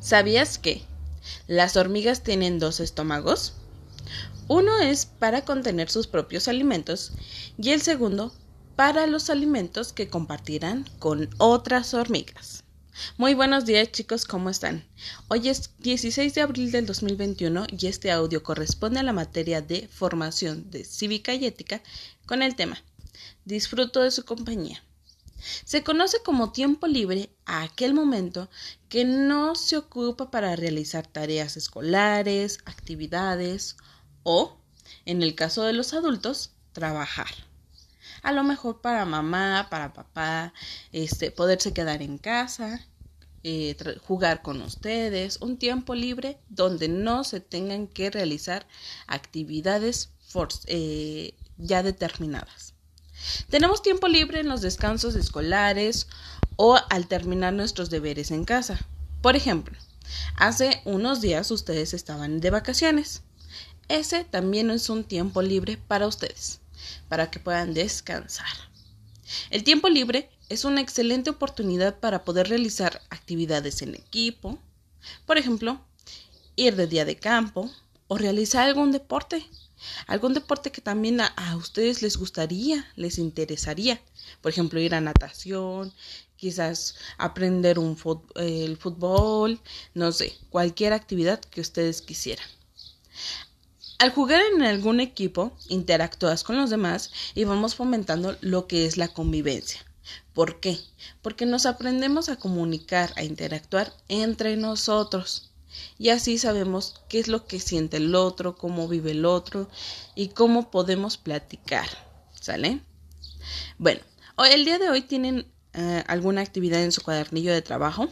¿Sabías que las hormigas tienen dos estómagos? Uno es para contener sus propios alimentos y el segundo para los alimentos que compartirán con otras hormigas. Muy buenos días chicos, ¿cómo están? Hoy es 16 de abril del 2021 y este audio corresponde a la materia de formación de cívica y ética con el tema Disfruto de su compañía. Se conoce como tiempo libre a aquel momento que no se ocupa para realizar tareas escolares, actividades o, en el caso de los adultos, trabajar. A lo mejor para mamá, para papá, este, poderse quedar en casa, eh, jugar con ustedes, un tiempo libre donde no se tengan que realizar actividades eh, ya determinadas. Tenemos tiempo libre en los descansos escolares o al terminar nuestros deberes en casa. Por ejemplo, hace unos días ustedes estaban de vacaciones. Ese también es un tiempo libre para ustedes, para que puedan descansar. El tiempo libre es una excelente oportunidad para poder realizar actividades en equipo, por ejemplo, ir de día de campo o realizar algún deporte algún deporte que también a, ustedes les gustaría, les interesaría. Por ejemplo, ir a natación, quizás aprender un el fútbol, no sé, cualquier actividad que ustedes quisieran. Al jugar en algún equipo, interactúas con los demás y vamos fomentando lo que es la convivencia. ¿Por qué? Porque nos aprendemos a comunicar, a interactuar entre nosotros y así sabemos qué es lo que siente el otro, cómo vive el otro y cómo podemos platicar. ¿Sale? Bueno, el día de hoy tienen eh, alguna actividad en su cuadernillo de trabajo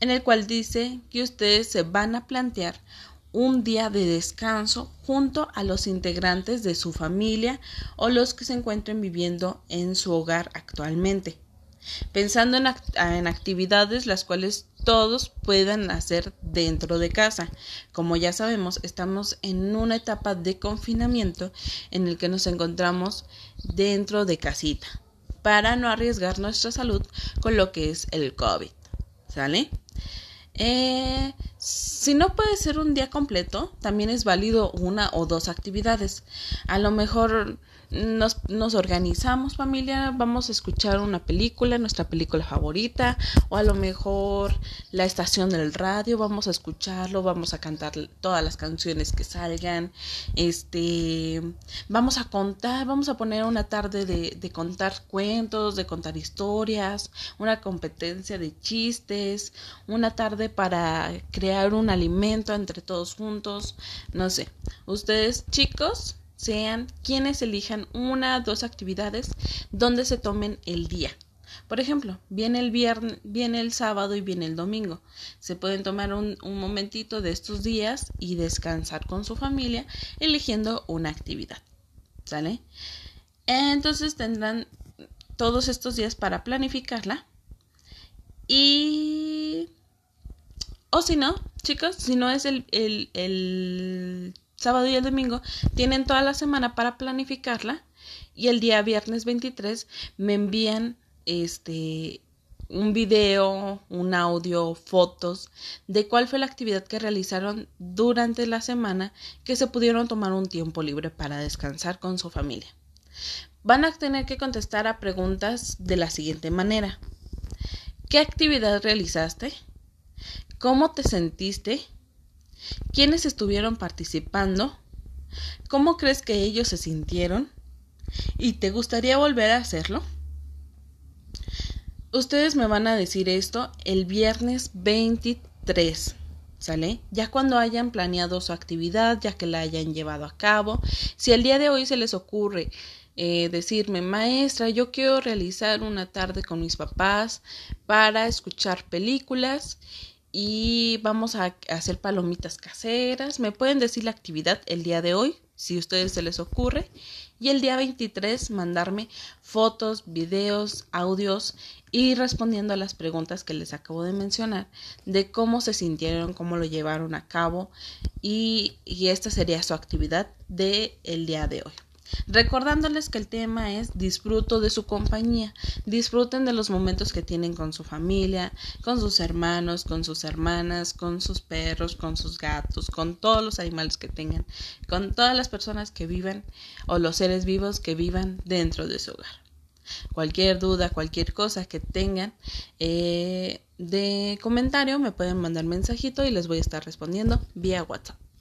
en el cual dice que ustedes se van a plantear un día de descanso junto a los integrantes de su familia o los que se encuentren viviendo en su hogar actualmente pensando en, actividades las cuales todos puedan hacer dentro de casa. Como ya sabemos, estamos en una etapa de confinamiento en el que nos encontramos dentro de casita para no arriesgar nuestra salud con lo que es el COVID. ¿Sale? Eh, si no puede ser un día completo, también es válido una o dos actividades. A lo mejor nos, nos organizamos familia, vamos a escuchar una película, nuestra película favorita, o a lo mejor la estación del radio, vamos a escucharlo, vamos a cantar todas las canciones que salgan, este, vamos a contar, vamos a poner una tarde de, de contar cuentos, de contar historias, una competencia de chistes, una tarde para crear un alimento entre todos juntos, no sé, ustedes chicos, sean quienes elijan una o dos actividades donde se tomen el día. Por ejemplo, viene el viernes, viene el sábado y viene el domingo. Se pueden tomar un, un, momentito de estos días y descansar con su familia eligiendo una actividad. ¿Sale? Entonces tendrán todos estos días para planificarla. Y... O si no, chicos, si no es el, el, el sábado y el domingo, tienen toda la semana para planificarla y el día viernes 23 me envían este un video, un audio, fotos de cuál fue la actividad que realizaron durante la semana que se pudieron tomar un tiempo libre para descansar con su familia. Van a tener que contestar a preguntas de la siguiente manera. ¿Qué actividad realizaste? ¿Cómo te sentiste? ¿Quiénes estuvieron participando? ¿Cómo crees que ellos se sintieron? ¿Y te gustaría volver a hacerlo? Ustedes me van a decir esto el viernes 23. ¿Sale? Ya cuando hayan planeado su actividad, ya que la hayan llevado a cabo, si el día de hoy se les ocurre eh, decirme, maestra, yo quiero realizar una tarde con mis papás para escuchar películas y vamos a hacer palomitas caseras. Me pueden decir la actividad el día de hoy, si a ustedes se les ocurre. Y el día 23 mandarme fotos, videos, audios y respondiendo a las preguntas que les acabo de mencionar de cómo se sintieron, cómo lo llevaron a cabo y, esta sería su actividad del el día de hoy. Recordándoles que el tema es disfruto de su compañía, disfruten de los momentos que tienen con su familia, con sus hermanos, con sus hermanas, con sus perros, con sus gatos, con todos los animales que tengan, con todas las personas que vivan o los seres vivos que vivan dentro de su hogar. Cualquier duda, cualquier cosa que tengan eh, de comentario, me pueden mandar mensajito y les voy a estar respondiendo vía WhatsApp.